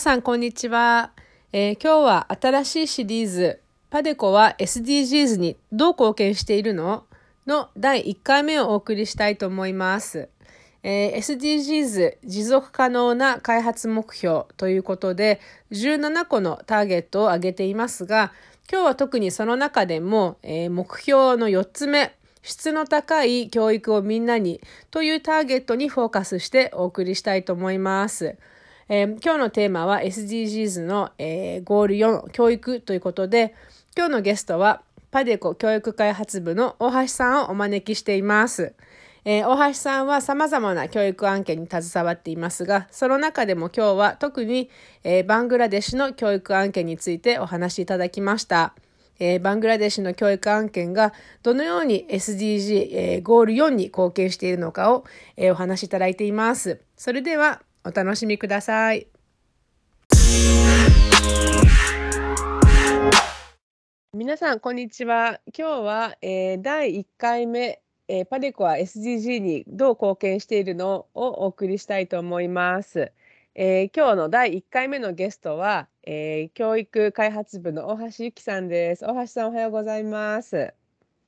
さん、こんにちは、えー、今日は新しいシリーズ、パデコは SDGs にどう貢献しているの？の第1回目をお送りしたいと思います。えー、SDGs 持続可能な開発目標ということで17個のターゲットを挙げていますが今日は特にその中でも、えー、目標の4つ目質の高い教育をみんなにというターゲットにフォーカスしてお送りしたいと思います。えー、今日のテーマは SDGs の、えー、ゴール4、教育ということで、今日のゲストはパデコ教育開発部の大橋さんをお招きしています。えー、大橋さんは様々な教育案件に携わっていますが、その中でも今日は特に、えー、バングラデシュの教育案件についてお話しいただきました。えー、バングラデシュの教育案件がどのように SDG、え、ゴール4に貢献しているのかを、え、お話しいただいています。それではお楽しみください。皆さん、こんにちは。今日は、えー、第1回目、えー、パデコは SDG にどう貢献しているのをお送りしたいと思います。えー、今日の第1回目のゲストは、えー、教育開発部の大橋由紀さんです。大橋さん、おはようございます。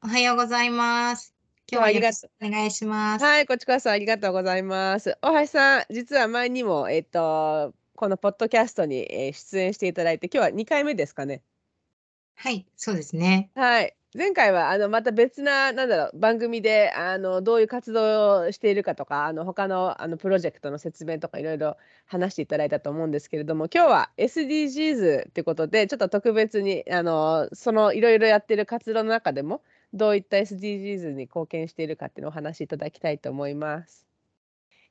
おはようございます。今日はありがとう。お願いします。はい、こっちこそありがとうございます。大橋さん、実は前にも、えっ、と、このポッドキャストに、え出演していただいて、今日は2回目ですかね。はい、そうですね。はい。前回はあのまた別な、なんだろう、番組であのどういう活動をしているかとか、あの他のあのプロジェクトの説明とかいろいろ話していただいたと思うんですけれども、今日は SDGs ってことで、ちょっと特別にあのそのいろいろやってる活動の中でも、どういった SDGs に貢献しているかっていうのをお話しいただきたいと思います。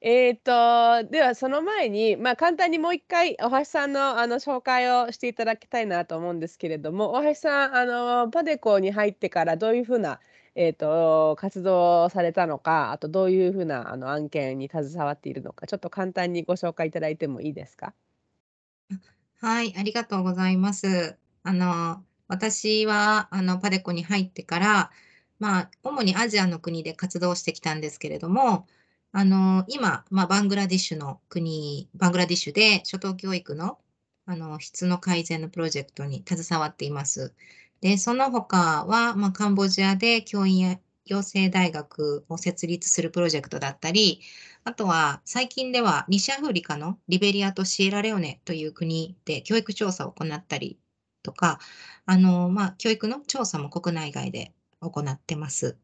えっと、ではその前に、まあ、簡単にもう一回大橋さんのあの紹介をしていただきたいなと思うんですけれども、大橋さん、あのパデコに入ってからどういうふうな、えっと、活動をされたのか、あとどういうふうなあの案件に携わっているのか、ちょっと簡単にご紹介いただいてもいいですか？はい、ありがとうございます。あの私はあのパデコに入ってから、まあ、主にアジアの国で活動してきたんですけれども、あの今、まあ、バングラディッシュの国、バングラディッシュで初等教育のあの質の改善のプロジェクトに携わっています。で、その他は、まあ、カンボジアで教員養成大学を設立するプロジェクトだったり、あとは最近では西アフリカのリベリアとシエラレオネという国で教育調査を行ったりとか、あの、まあ、教育の調査も国内外で行ってます。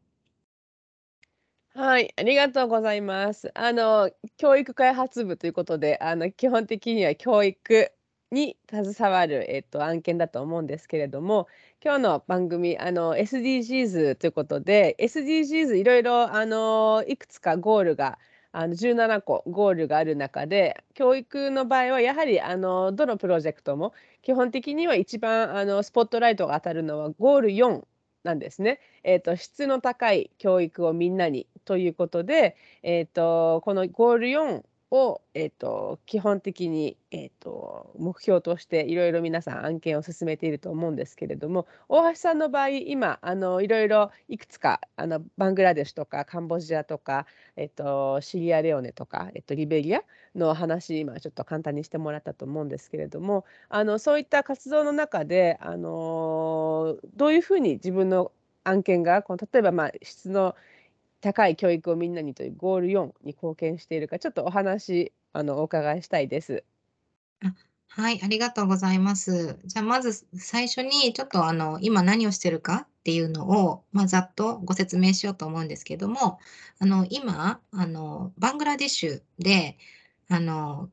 はい、ありがとうございます。あの、教育開発部ということで、あの、基本的には教育に携わる、えっと、案件だと思うんですけれども、今日の番組、あの、SDGs ということで、SDGs いろいろ、あの、いくつかゴールがあの17個ゴールがある中で教育の場合はやはりあのどのプロジェクトも基本的には一番あのスポットライトが当たるのはゴール4なんですね。えーと、質の高い教育をみんなにということで、えーとこのゴール4を、えーと、基本的に、えーと、目標としていろいろ皆さん案件を進めていると思うんですけれども大橋さんの場合今あのいろいろいくつかあのバングラデシュとかカンボジアとか、えーと、シリアレオネとか、えー、とリベリアの話今ちょっと簡単にしてもらったと思うんですけれどもあのそういった活動の中であのどういうふうに自分の案件がこの例えばまあ質の高い教育をみんなにというゴール4に貢献しているか、ちょっとお話、あの、お伺いしたいです。あ、はい、ありがとうございます。じゃあ、まず最初にちょっとあの、今何をしてるかっていうのを、まあ、ざっとご説明しようと思うんですけども、あの、今、あの、バングラデシュで、あの、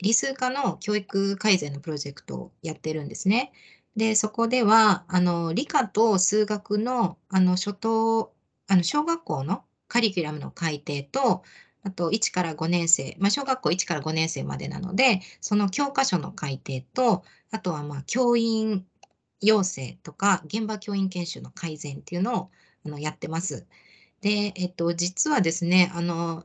理数科の教育改善のプロジェクトをやってるんですね。で、そこでは、あの、理科と数学の、あの、初等あの、小学校のカリキュラムの改定と、あと1から5年生、まあ、小学校1から5年生までなので、その教科書の改定と、あとはまあ教員養成とか現場教員研修の改善っていうのをあのやってます。で、えっと、実はですね、あの、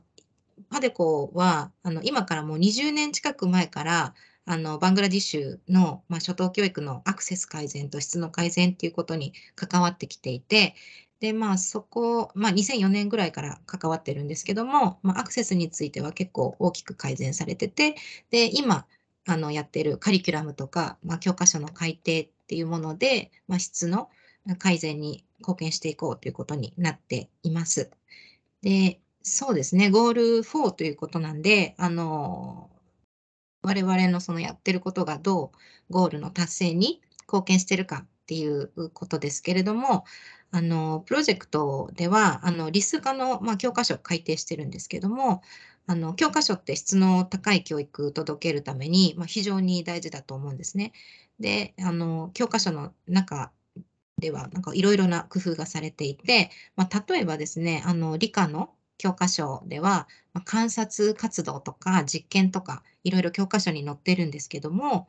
パデコは、あの、今からもう20年近く前から、あの、バングラディッシュの、まあ、初等教育のアクセス改善と質の改善っていうことに関わってきていて、で、まあ、そこ、まあ、2004年ぐらいから関わってるんですけども、まあ、アクセスについては結構大きく改善されてて、で、今、あの、やってるカリキュラムとか、まあ、教科書の改定っていうもので、まあ、質の改善に貢献していこうということになっています。で、そうですね、ゴール4ということなんで、あの、我々のそのやってることがどうゴールの達成に貢献してるかっていうことですけれども、あの、プロジェクトでは、あの、リス化の、まあ、教科書を改定してるんですけども、あの、教科書って質の高い教育を届けるために、まあ、非常に大事だと思うんですね。で、あの、教科書の中では、なんかいろいろな工夫がされていて、まあ、例えばですね、あの、理科の教科書では、まあ、観察活動とか実験とか、いろいろ教科書に載ってるんですけども、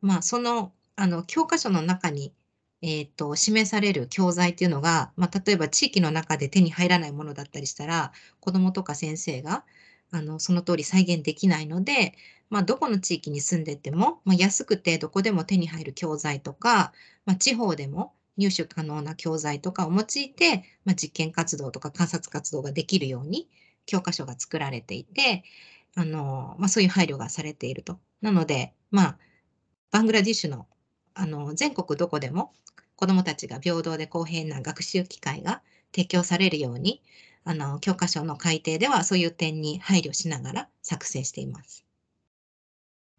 まあ、その、あの、教科書の中に、えっ、ー、と、示される教材っていうのが、まあ、例えば地域の中で手に入らないものだったりしたら、子どもとか先生が、あの、その通り再現できないので、まあ、どこの地域に住んでても、まあ、安くてどこでも手に入る教材とか、まあ、地方でも入手可能な教材とかを用いて、まあ、実験活動とか観察活動ができるように教科書が作られていて、あの、まあ、そういう配慮がされていると。なので、まあ、バングラディッシュのあの全国どこでも子どもたちが平等で公平な学習機会が提供されるように、あの教科書の改訂ではそういう点に配慮しながら作成しています。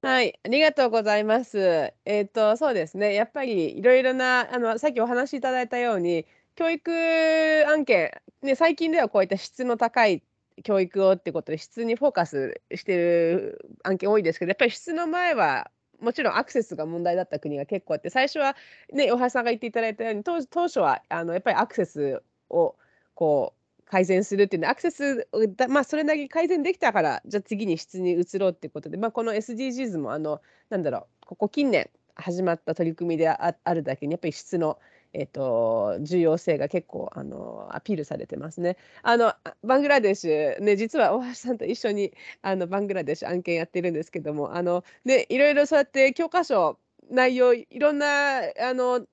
はい、ありがとうございます。えっと、そうですね、やっぱりいろいろな、あの、さっきお話しいただいたように、教育案件、ね、最近ではこういった質の高い教育をってことで、質にフォーカスしてる案件多いですけど、やっぱり質の前は、もちろんアクセスが問題だった国が結構あって、最初はね、大橋さんが言っていただいたように、当当初はあのやっぱりアクセスをこう改善するっていうのアクセスだ、まあ、それなりに改善できたからじゃあ次に質に移ろうっていうことで、まあ、この SDGs もあのなんだろうここ近年始まった取り組みであるだけにやっぱり質の、えーと、重要性が結構あのアピールされてますね。あのバングラデシュ、ね、実は大橋さんと一緒にあのバングラデシュ案件やってるんですけどもあの、ね、いろいろそうやって教科書内容いろんなあの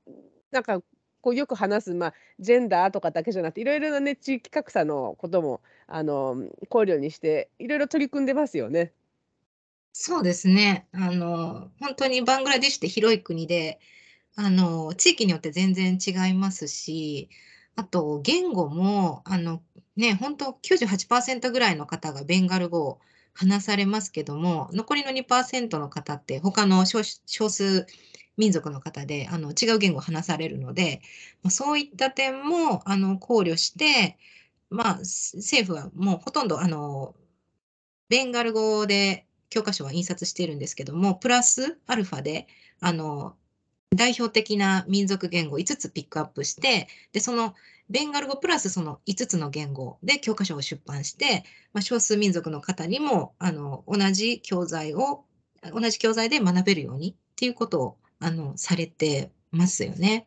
なんかこうよく話す、まあ、ジェンダーとかだけじゃなくていろいろなね地域格差のこともあの考慮にしていろいろ取り組んでますよね。そうですね。あの本当にバングラディッシュって広い国であの地域によって全然違いますしあと言語もあのね本当98%ぐらいの方がベンガル語を話されますけども残りの2%の方って他の少数民族の方であの違う言語を話されるので、そういった点もあの考慮して、まあ、政府はもうほとんどあのベンガル語で教科書は印刷しているんですけども、プラスアルファであの代表的な民族言語5つピックアップして、でそのベンガル語プラスその5つの言語で教科書を出版して、まあ、少数民族の方にもあの同じ教材を同じ教材で学べるようにっていうことをあの、されてますよね。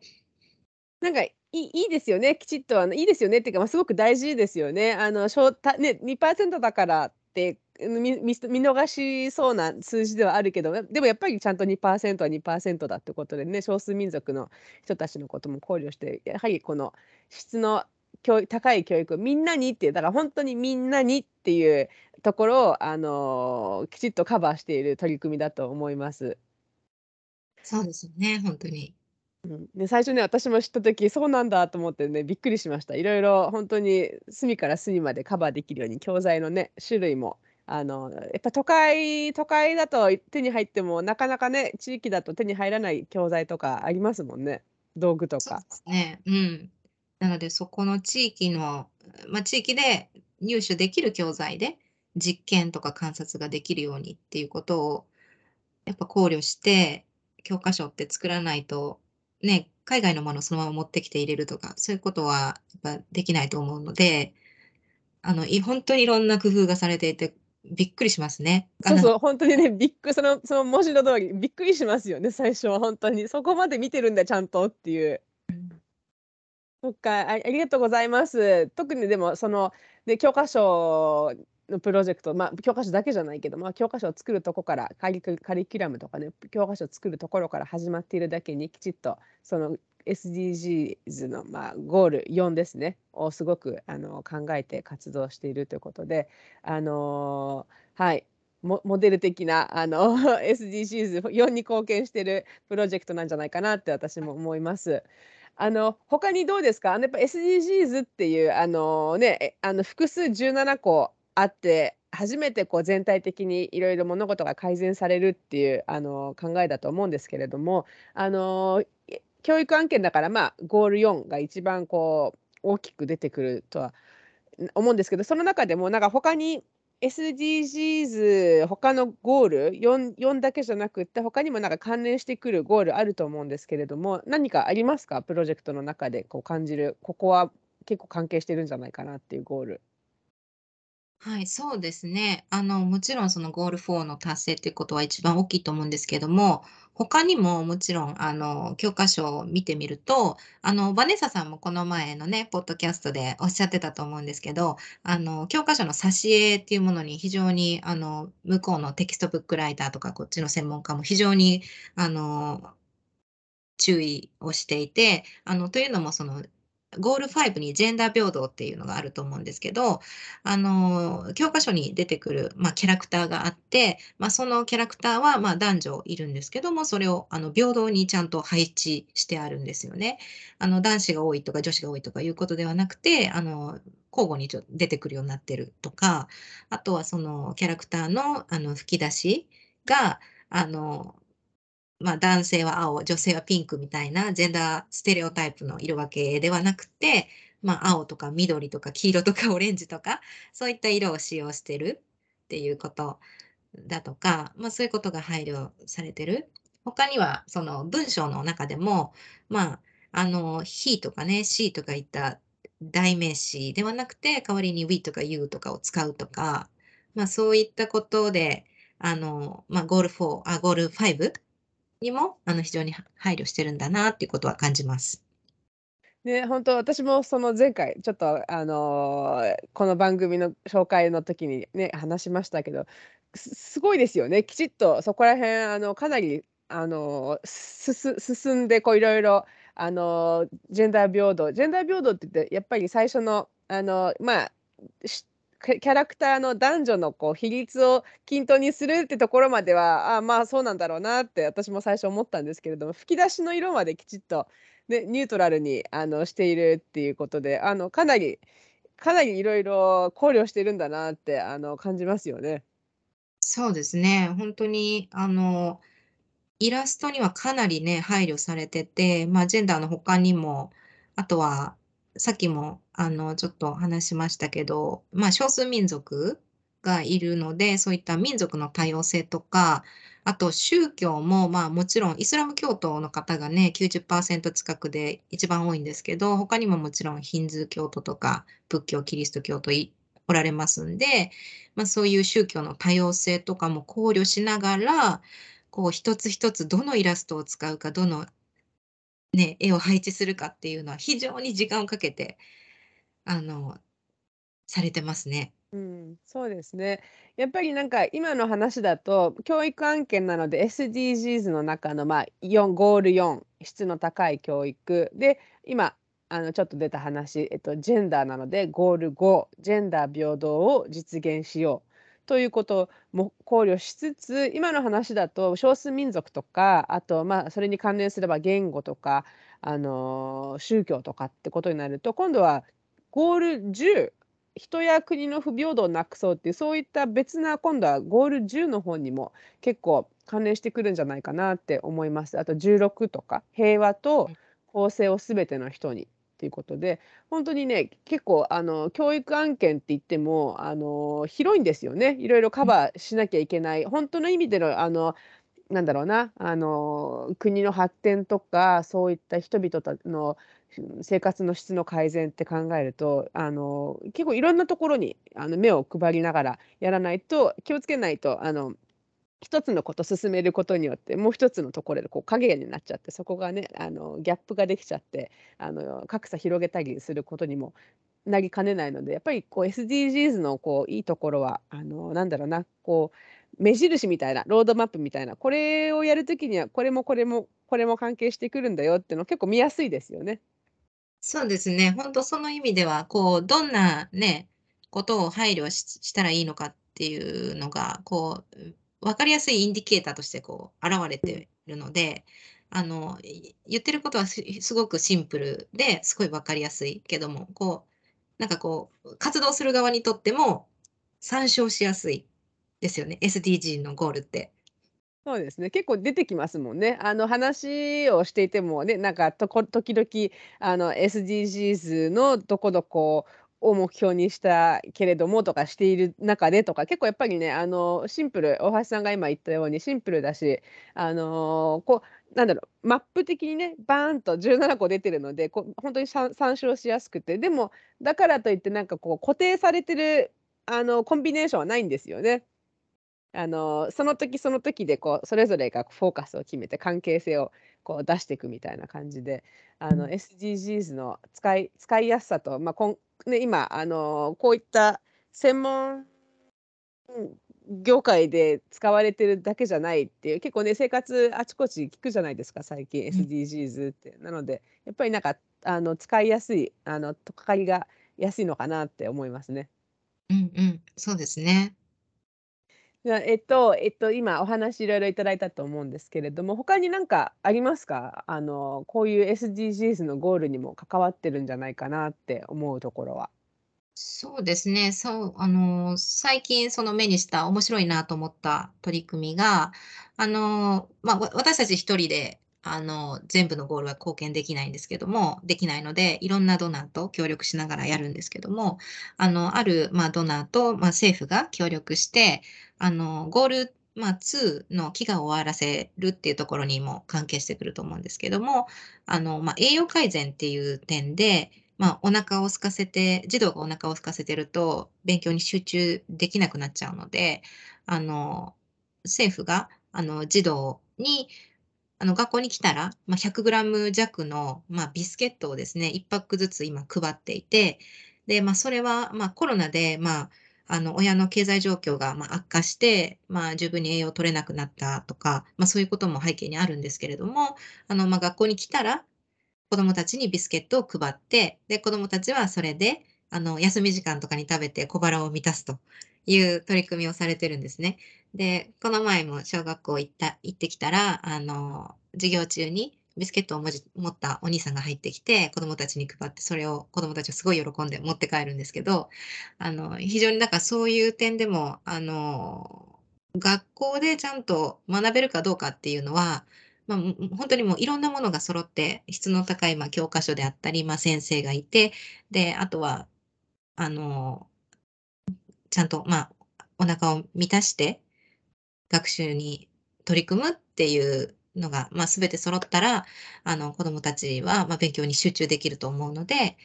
なんか、いいですよね、きちっと、あの、いいですよねっていうか、ま、すごく大事ですよね。あの、ね、2%だからって、みみ見逃しそうな数字ではあるけど、でもやっぱりちゃんと2%は2%だってことでね、少数民族の人たちのことも考慮して、やはりこの質の教育高い教育をみんなにっていう、だから本当にみんなにっていうところを、あの、きちっとカバーしている取り組みだと思います。そうですよね、本当に。うん、で、最初ね、私も知った時、そうなんだと思ってね、びっくりしました。いろいろ本当に隅から隅までカバーできるように、教材のね、種類も、あの、やっぱ都会都会だと手に入っても、なかなかね、地域だと手に入らない教材とかありますもんね、道具とか。ね。うん。なので、そこの地域の、まあ、地域で入手できる教材で、実験とか観察ができるようにっていうことを、やっぱ考慮して教科書って作らないと、ね、海外のものをそのまま持ってきて入れるとか、そういうことはやっぱできないと思うので、あの、本当にいろんな工夫がされていて、びっくりしますね。そうそう、本当にね、びっくそのその文字の通り、びっくりしますよね、最初は本当に。そこまで見てるんだ、ちゃんとっていう。そっか、あありがとうございます。特にでも、その、で、教科書のプロジェクト、まあ、教科書だけじゃないけど、まあ、教科書を作るとこからカリカリキュラムとかね教科書を作るところから始まっているだけにきちっとその SDGs の、まあ、ゴール4ですね。をすごくあの考えて活動しているということで、あのはい。モデル的なあの SDGs4 に貢献しているプロジェクトなんじゃないかなって私も思います。あの他にどうですか？あのやっぱ SDGs っていうあの、ね、あの複数17個あって初めてこう全体的にいろいろ物事が改善されるっていうあの考えだと思うんですけれどもあの教育案件だからまあゴール4が一番こう大きく出てくるとは思うんですけどその中でもなんか他に SDGs 他のゴール 4, 4だけじゃなくって他にもなんか関連してくるゴールあると思うんですけれども何かありますか？プロジェクトの中でこう感じるここは結構関係してるんじゃないかなっていうゴール。はい、そうですね。あの、もちろんそのゴール4の達成っていうことは一番大きいと思うんですけども、他にももちろん、あの、教科書を見てみると、あの、バネッサさんもこの前のね、ポッドキャストでおっしゃってたと思うんですけど、あの、教科書の挿絵っていうものに非常に、あの、向こうの textbook writer とか、こっちの専門家も非常に、あの、注意をしていて、あの、というのも、その、ゴール5にジェンダー平等っていうのがあると思うんですけど、あの、教科書に出てくる、まあ、キャラクターがあって、まあ、そのキャラクターは、まあ、男女いるんですけども、それを、あの、平等にちゃんと配置してあるんですよね。あの、男子が多いとか女子が多いとかいうことではなくて、あの、交互にちょ出てくるようになってるとか、あとはそのキャラクターの、あの、吹き出しが、あの、まあ、男性は青、女性はピンクみたいなジェンダーステレオタイプの色分けではなくて、まあ、青とか緑とか黄色とかオレンジとか、そういった色を使用してるっていうことだとか、まあ、そういうことが配慮されてる。他には、その文章の中でも、まあ、あの、he とかね、she とかいった代名詞ではなくて、代わりに we とか you とかを使うとか、まあ、そういったことで、あの、まあ、ゴール4、あ、ゴール5にもあの非常に配慮してるんだなっていうことは感じます。ね、本当私もその前回ちょっとあのーこの番組の紹介の時にね話しましたけどすすごいですよねきちっとそこら辺あのかなりあのすす進んでこういろいろあのジェンダー平等ジェンダー平等って言ってやっぱり最初のあのまあキャラクターの男女のこう比率を均等にするってところまではあまあそうなんだろうなって私も最初思ったんですけれども吹き出しの色まできちっと、ね、ニュートラルにあのしているっていうことであのかなりかなりいろいろ考慮してるんだなってあの感じますよね。そうですね。本当にあのイラストにはかなりね配慮されてて、まあ、ジェンダーの他にもあとはさっきも、あの、ちょっと話しましたけど、まあ、少数民族がいるので、そういった民族の多様性とか、あと宗教も、まあもちろんイスラム教徒の方がね、90%近くで一番多いんですけど、他にももちろんヒンズー教徒とか仏教、キリスト教徒おられますんで、まあそういう宗教の多様性とかも考慮しながら、こう一つ一つどのイラストを使うか、どのね、絵を配置するかっていうのは非常に時間をかけて、あの、されてますね。うん、そうですね。やっぱりなんか今の話だと、教育案件なので SDGs の中のまあ4ゴール4、質の高い教育で、今あのちょっと出た話、えっと、ジェンダーなのでゴール5、ジェンダー平等を実現しよう。ということも考慮しつつ今の話だと少数民族とかあとまあそれに関連すれば言語とかあの宗教とかってことになると今度はゴール10人や国の不平等をなくそうっていうそういった別な今度はゴール10の方にも結構関連してくるんじゃないかなって思います。あと16とか平和と公正を全ての人にっていうことで、本当にね、結構あの教育案件って言っても、あの広いんですよね。いろいろカバーしなきゃいけない、本当の意味でのあのなんだろうな、あの、国の発展とか、そういった人々の生活の質の改善って考えると、あの、結構いろんなところに、あの、目を配りながらやらないと、気をつけないと、あの、一つのこと進めることによって、もう一つのところでこう影になっちゃって、そこがね、あの、ギャップができちゃって、あの、格差広げたりすることにもなりかねないので、やっぱりこう SDGs のこういいところは、あの、なんだろうな、こう目印みたいな、ロードマップみたいな、これをやるときには、これもこれもこれも関係してくるんだよっていうの結構見やすいですよね。そうですね。本当その意味では、こう、どんなね、ことを配慮したらいいのかっていうのが、こう、分かりやすいインディケーターとしてこう現れてるので、あの、言ってることはすすごくシンプルですごい分かりやすいけども、こう、なんかこう、活動する側にとっても参照しやすいですよね、SDG のゴールって。そうですね、結構出てきますもんね。あの話をしていてもね、なんかとこ時々あの SDGs のどこどこを目標にしたけれどもとかしている中でとか、結構やっぱりね、あのシンプル、大橋さんが今言ったようにシンプルだし、あのこうなんだろう、マップ的にね、バーンと17個出てるので、こう本当に参照しやすくて、でもだからといってなんかこう固定されてるあのコンビネーションはないんですよね。あのその時その時でこうそれぞれがフォーカスを決めて関係性をこう出していくみたいな感じであの SDGs の使い使いやすさと、まあこんね、今あのこういった専門業界で使われてるだけじゃないっていう結構ね生活あちこち聞くじゃないですか最近 SDGs って。なのでやっぱりなんかあの使いやすいあのとっかかりが安いのかなって思いますね。うんうん、そうですね。えっとえっと、今お話いろいろいただいたと思うんですけれども、他に何かありますか？あの、こういう SDGs のゴールにも関わってるんじゃないかなって思うところは。そうですね。そう、あの、最近その目にした面白いなと思った取り組みが、あの、まあ、私たち一人であの、全部のゴールは貢献できないんですけども、できないので、いろんなドナーと協力しながらやるんですけども、あの、ある、まあ、ドナーと、まあ、政府が協力して、あの、ゴール、まあ、2の飢餓を終わらせるっていうところにも関係してくると思うんですけども、あの、まあ、栄養改善っていう点で、まあ、お腹を空かせて、児童がお腹を空かせてると、勉強に集中できなくなっちゃうので、あの、政府が、あの、児童に、あの、学校に来たら、まあ、100グラム弱の、まあ、ビスケットをですね、1パックずつ今配っていて、で、まあ、それは、まあ、コロナで、まあ、あの、親の経済状況が、まあ、悪化して、まあ、十分に栄養を取れなくなったとか、まあ、そういうことも背景にあるんですけれども、あの、まあ、学校に来たら、子供たちにビスケットを配って、で、子供たちはそれで、あの、休み時間とかに食べて小腹を満たすという取り組みをされてるんですね。で、この前も小学校行った、行ってきたら、あの、授業中にビスケットを持ったお兄さんが入ってきて、子供たちに配って、それを子供たちはすごい喜んで持って帰るんですけど、あの、非常にだかそういう点でも、あの、学校でちゃんと学べるかどうかっていうのは、まあ、本当にもういろんなものが揃って、質の高い、まあ、教科書であったり、まあ、先生がいて、で、あとは、あの、ちゃんと、まあ、お腹を満たして、学習に取り組むっていうのが、まあ、全て揃ったら、あの、子供たちは、ま、勉強に集中できると思うので、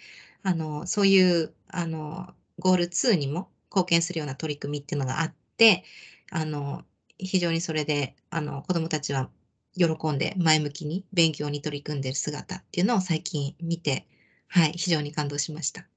あの、そういう、あの、ゴール2にも貢献するような取り組みっていうのがあって、あの、非常にそれで、あの、子供たちは喜んで前向きに勉強に取り組んでる姿っていうのを最近見て、はい、非常に感動しました。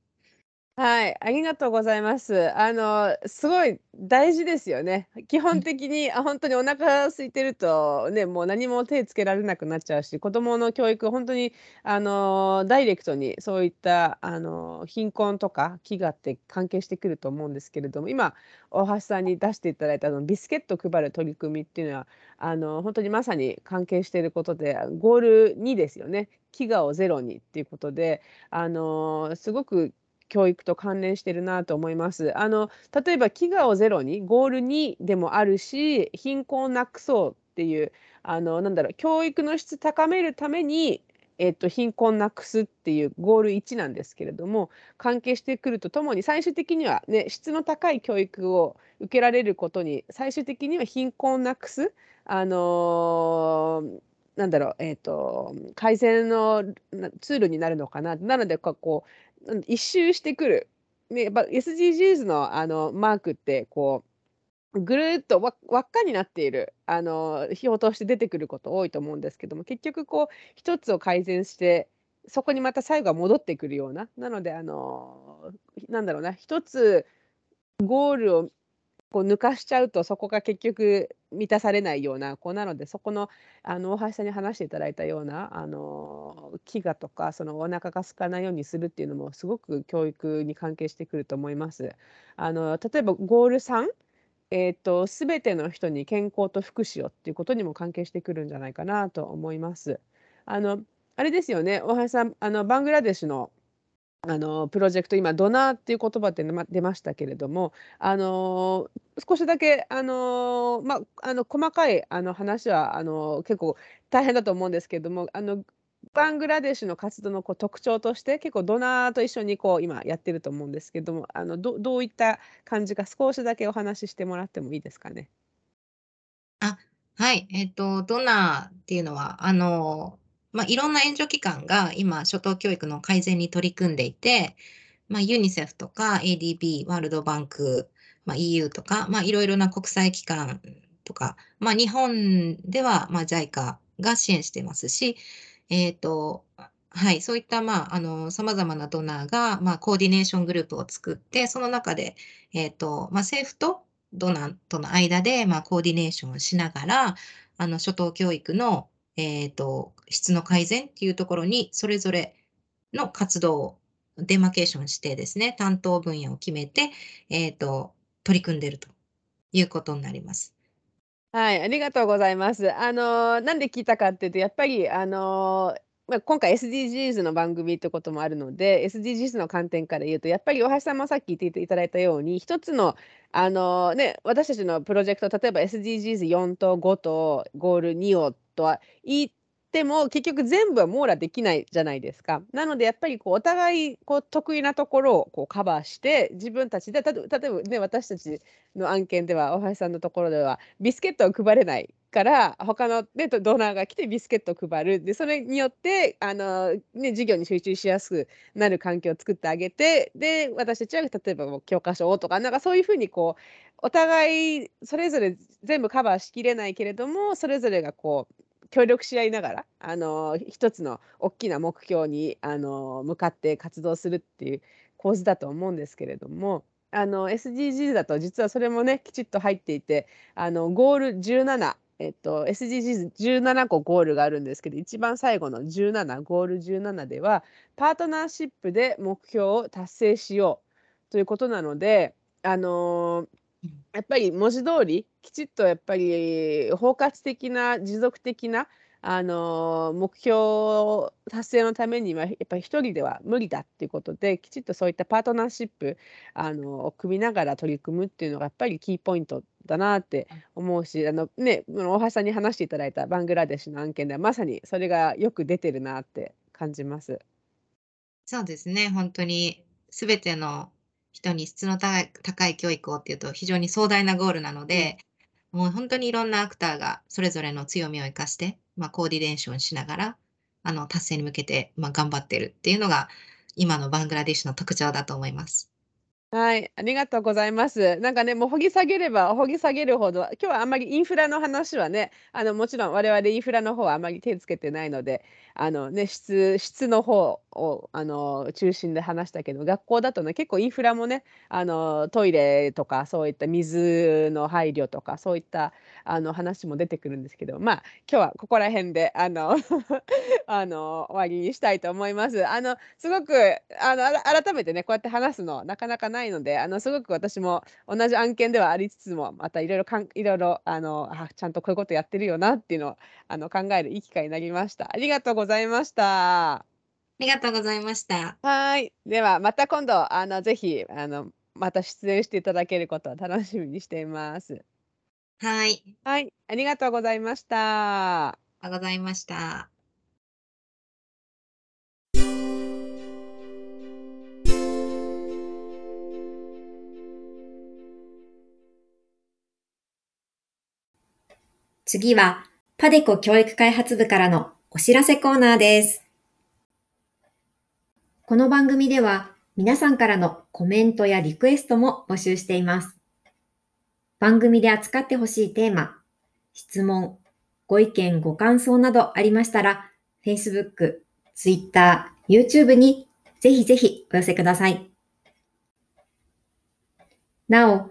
はい、ありがとうございます。あの、すごい大事ですよね。基本的に、あ、本当にお腹空いてると、ね、もう何も手つけられなくなっちゃうし、子供の教育、本当にあの、ダイレクトにそういったあの、貧困とか飢餓って関係してくると思うんですけれども、今、大橋さんに出していただいたあのビスケット配る取り組みっていうのは、あの、本当にまさに関係していることで、ゴール2ですよね。飢餓をゼロにっていうことで、あの、すごく教育と関連してるなと思います。あの例えば飢餓をゼロにゴール2でもあるし貧困をなくそうっていうあのなんだろう教育の質高めるためにえっと、貧困なくすっていうゴール1なんですけれども関係してくるとともに最終的には、ね、質の高い教育を受けられることに最終的には貧困なくす、あのーなんだろう、えーと、改善のツールになるのかななのでこう一周してくる、ね、やっぱ SDGs のあのマークってこうぐるっと輪っかになっている。あの費用として出てくること多いと思うんですけども結局こう一つを改善してそこにまた最後は戻ってくるような。なのであのなんだろうな一つゴールをこう抜かしちゃうとそこが結局満たされないような子なのでそこのあの大橋さんに話していただいたようなあの飢餓とかそのお腹が空かないようにするっていうのもすごく教育に関係してくると思います。あの例えばゴール3えーと、全ての人に健康と福祉をっていうことにも関係してくるんじゃないかなと思います。あのあれですよね大橋さんあのバングラデシュのあのプロジェクト今ドナーっていう言葉って出ましたけれどもあの少しだけあの、まあ、あの細かいあの話はあの結構大変だと思うんですけれどもあのバングラデシュの活動のこう特徴として結構ドナーと一緒にこう今やってると思うんですけどもあのどどういった感じか少しだけお話ししてもらってもいいですかね？あはい、えっ、とドナーっていうのはあのまあ、いろんな援助機関が今、初等教育の改善に取り組んでいて、まあ、ユニセフとか ADB、ワールドバンク、まあ、EU とか、まあ、いろいろな国際機関とか、まあ、日本では、まあ、JICA が支援してますし、えっ、ー、と、はい、そういった、まあ、あの、様々なドナーが、まあ、コーディネーショングループを作って、その中で、えっ、ー、と、まあ、政府とドナーとの間で、まあ、コーディネーションをしながら、あの、初等教育の、えっ、ー、と、質の改善っていうところに、それぞれの活動をデマケーションしてですね、担当分野を決めて、えっ、ー、と、取り組んでいるということになります。はい、ありがとうございます。あの、なんで聞いたかっていうと、やっぱり、あの、まあ、今回 SDGs の番組ってこともあるので、SDGs の観点から言うと、やっぱり大橋さんもさっき言っていただいたように、一つの、あのね、私たちのプロジェクト、例えば SDGs4 と5とゴール2をとは言っても結局全部は網羅できないじゃないですか。なのでやっぱりこうお互いこう得意なところをこうカバーして自分たちで例えばね私たちの案件では大橋さんのところではビスケットを配れないから他の、ね、ドナーが来てビスケットを配るでそれによってあの、ね、授業に集中しやすくなる環境を作ってあげてで私たちは例えば教科書をとかなんかそういうふうにこうお互いそれぞれ全部カバーしきれないけれどもそれぞれがこう協力し合いながらあの一つの大きな目標にあの向かって活動するっていう構図だと思うんですけれどもあの SDGs だと実はそれもねきちっと入っていてあのゴール17えっと、SDGs17 個ゴールがあるんですけど一番最後の17ゴール17ではパートナーシップで目標を達成しようということなのであのーやっぱり文字通りきちっとやっぱり包括的な持続的なあの目標達成のためにはやっぱり一人では無理だっていうことできちっとそういったパートナーシップあのを組みながら取り組むっていうのがやっぱりキーポイントだなって思うしあの、ね、大橋さんに話していただいたバングラデシュの案件ではまさにそれがよく出てるなって感じます。そうですね本当に全ての人に質の高い教育をっていうと非常に壮大なゴールなので、うん、もう本当にいろんなアクターがそれぞれの強みを生かして、まあ、コーディネーションしながらあの達成に向けて、まあ、頑張ってるっていうのが今のバングラデシュの特徴だと思います。はい、ありがとうございます。なんかね、もう掘り下げれば掘り下げるほど、今日はあんまりインフラの話はね、あのもちろん我々インフラの方はあまり手つけてないので、あのね、質質の方をあの中心で話したけど、学校だとね、結構インフラもね、あのトイレとかそういった水の配慮とかそういったあの話も出てくるんですけど、まあ今日はここら辺であの あの終わりにしたいと思います。あのすごくあの改めてね、こうやって話すのなかなかないので、あのすごく私も同じ案件ではありつつも、またいろいろかんいろいろあのちゃんとこういうことやってるよなっていうのをあの考えるいい機会になりました。ありがとうございました。ありがとうございました。はい。ではまた今度あのぜひあのまた出演していただけることを楽しみにしています。はい。はい。ありがとうございました。ありがとうございました。次は、パデコ教育開発部からのお知らせコーナーです。この番組では、皆さんからのコメントやリクエストも募集しています。番組で扱ってほしいテーマ、質問、ご意見、ご感想などありましたら、Facebook、Twitter、YouTube にぜひぜひお寄せください。なお、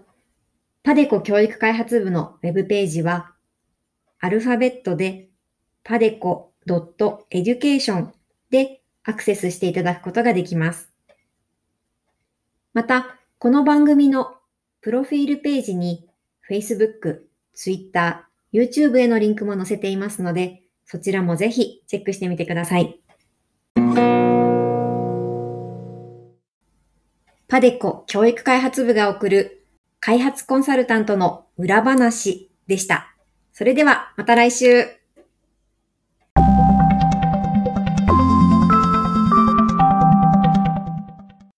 パデコ教育開発部のウェブページは、アルファベットで padeco.education でアクセスしていただくことができます。また、この番組のプロフィールページに Facebook、Twitter、YouTube へのリンクも載せていますので、そちらもぜひチェックしてみてください。パデコ教育開発部が送る開発コンサルタントの裏話でした。それではまた来週。